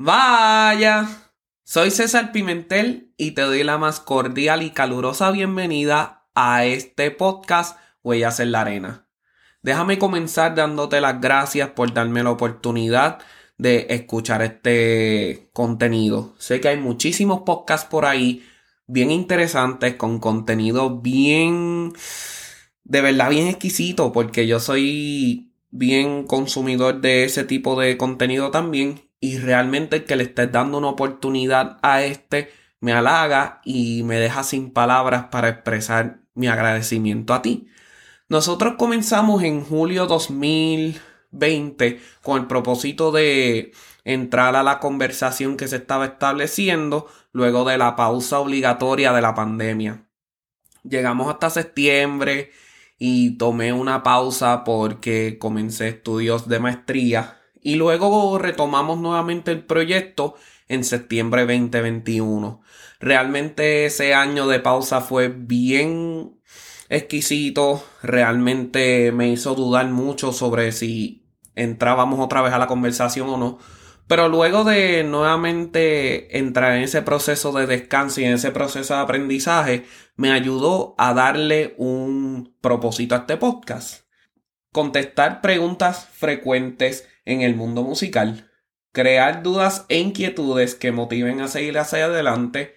Vaya, soy César Pimentel y te doy la más cordial y calurosa bienvenida a este podcast Huellas en la Arena. Déjame comenzar dándote las gracias por darme la oportunidad de escuchar este contenido. Sé que hay muchísimos podcasts por ahí bien interesantes con contenido bien de verdad bien exquisito porque yo soy bien consumidor de ese tipo de contenido también y realmente que le estés dando una oportunidad a este me halaga y me deja sin palabras para expresar mi agradecimiento a ti. Nosotros comenzamos en julio 2020 con el propósito de entrar a la conversación que se estaba estableciendo luego de la pausa obligatoria de la pandemia. Llegamos hasta septiembre y tomé una pausa porque comencé estudios de maestría y luego retomamos nuevamente el proyecto en septiembre 2021. Realmente ese año de pausa fue bien exquisito, realmente me hizo dudar mucho sobre si entrábamos otra vez a la conversación o no. Pero luego de nuevamente entrar en ese proceso de descanso y en ese proceso de aprendizaje, me ayudó a darle un propósito a este podcast. Contestar preguntas frecuentes en el mundo musical, crear dudas e inquietudes que motiven a seguir hacia adelante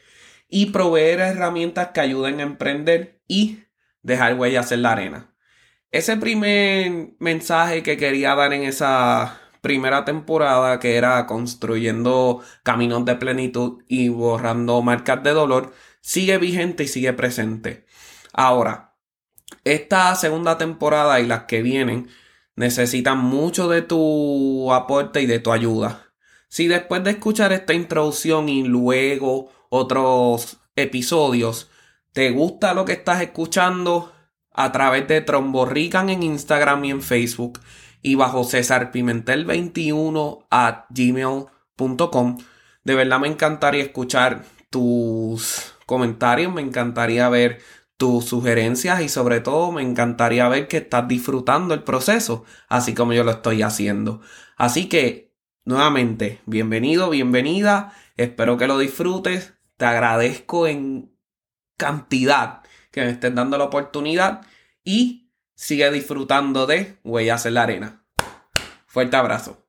y proveer herramientas que ayuden a emprender y dejar huellas en la arena. Ese primer mensaje que quería dar en esa primera temporada, que era construyendo caminos de plenitud y borrando marcas de dolor, sigue vigente y sigue presente. Ahora, esta segunda temporada y las que vienen necesitan mucho de tu aporte y de tu ayuda. Si después de escuchar esta introducción y luego otros episodios te gusta lo que estás escuchando a través de Tromborrican en Instagram y en Facebook y bajo César Pimentel 21 a gmail.com. De verdad me encantaría escuchar tus comentarios, me encantaría ver tus sugerencias y sobre todo me encantaría ver que estás disfrutando el proceso, así como yo lo estoy haciendo. Así que, nuevamente, bienvenido, bienvenida, espero que lo disfrutes, te agradezco en cantidad que me estés dando la oportunidad y sigue disfrutando de Huellas en la Arena. Fuerte abrazo.